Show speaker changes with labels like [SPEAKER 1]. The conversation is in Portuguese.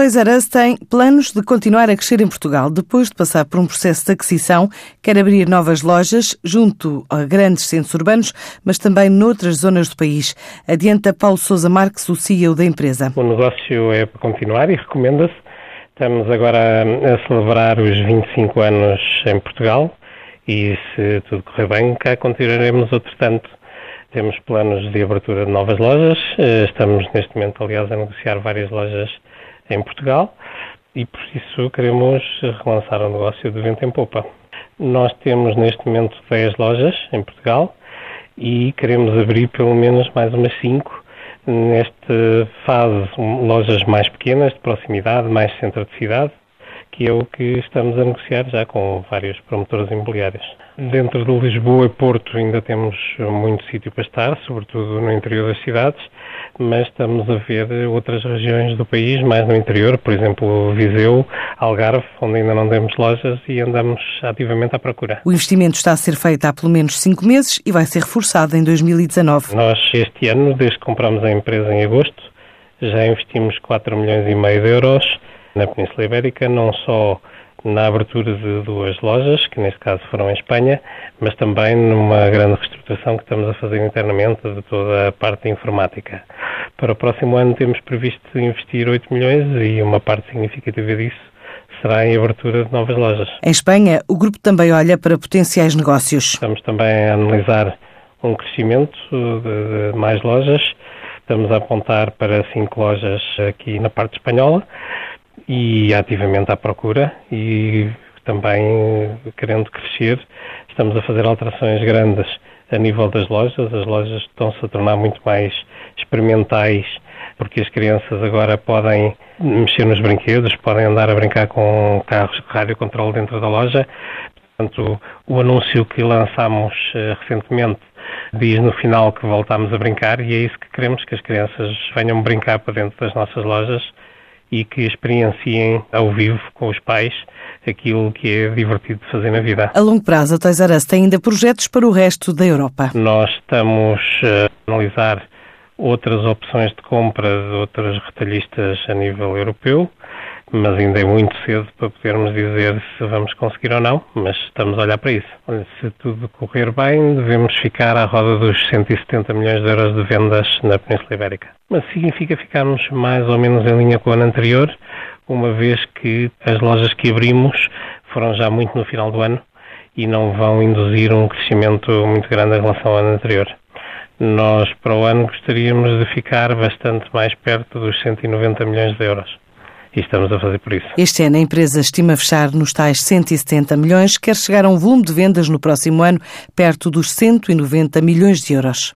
[SPEAKER 1] R Us tem planos de continuar a crescer em Portugal. Depois de passar por um processo de aquisição, quer abrir novas lojas junto a grandes centros urbanos, mas também noutras zonas do país. Adianta Paulo Sousa Marques, o CEO da empresa.
[SPEAKER 2] O negócio é para continuar e recomenda-se. Estamos agora a celebrar os 25 anos em Portugal e, se tudo correr bem, cá continuaremos outro tanto. Temos planos de abertura de novas lojas. Eh, estamos, neste momento, aliás, a negociar várias lojas em Portugal e por isso queremos relançar o negócio de vento em popa. Nós temos neste momento 10 lojas em Portugal e queremos abrir pelo menos mais umas 5 nesta fase, lojas mais pequenas, de proximidade, mais centro de cidade, que é o que estamos a negociar já com vários promotores imobiliários. Dentro de Lisboa e Porto ainda temos muito sítio para estar, sobretudo no interior das cidades, mas estamos a ver outras regiões do país, mais no interior, por exemplo, Viseu, Algarve, onde ainda não temos lojas e andamos ativamente à procura.
[SPEAKER 1] O investimento está a ser feito há pelo menos cinco meses e vai ser reforçado em 2019.
[SPEAKER 2] Nós, este ano, desde que compramos a empresa em agosto, já investimos 4 milhões e meio de euros na Península Ibérica, não só na abertura de duas lojas, que neste caso foram em Espanha, mas também numa grande reestruturação que estamos a fazer internamente de toda a parte informática. Para o próximo ano temos previsto investir 8 milhões e uma parte significativa disso será em abertura de novas lojas.
[SPEAKER 1] Em Espanha, o grupo também olha para potenciais negócios.
[SPEAKER 2] Estamos também a analisar um crescimento de, de mais lojas. Estamos a apontar para cinco lojas aqui na parte espanhola e ativamente à procura e também querendo crescer. Estamos a fazer alterações grandes a nível das lojas. As lojas estão-se a tornar muito mais experimentais porque as crianças agora podem mexer nos brinquedos, podem andar a brincar com carros de rádio controle dentro da loja. Portanto, o anúncio que lançámos uh, recentemente diz no final que voltamos a brincar e é isso que queremos, que as crianças venham brincar para dentro das nossas lojas e que experienciem ao vivo com os pais aquilo que é divertido de fazer na vida.
[SPEAKER 1] A longo prazo, a Toys R Us tem ainda projetos para o resto da Europa?
[SPEAKER 2] Nós estamos a analisar outras opções de compra de outras retalhistas a nível europeu mas ainda é muito cedo para podermos dizer se vamos conseguir ou não, mas estamos a olhar para isso. Se tudo correr bem, devemos ficar à roda dos 170 milhões de euros de vendas na Península Ibérica. Mas significa ficarmos mais ou menos em linha com o ano anterior, uma vez que as lojas que abrimos foram já muito no final do ano e não vão induzir um crescimento muito grande em relação ao ano anterior. Nós, para o ano, gostaríamos de ficar bastante mais perto dos 190 milhões de euros e estamos a fazer por isso.
[SPEAKER 1] Este ano a empresa estima fechar nos tais 170 milhões, quer chegar a um volume de vendas no próximo ano perto dos 190 milhões de euros.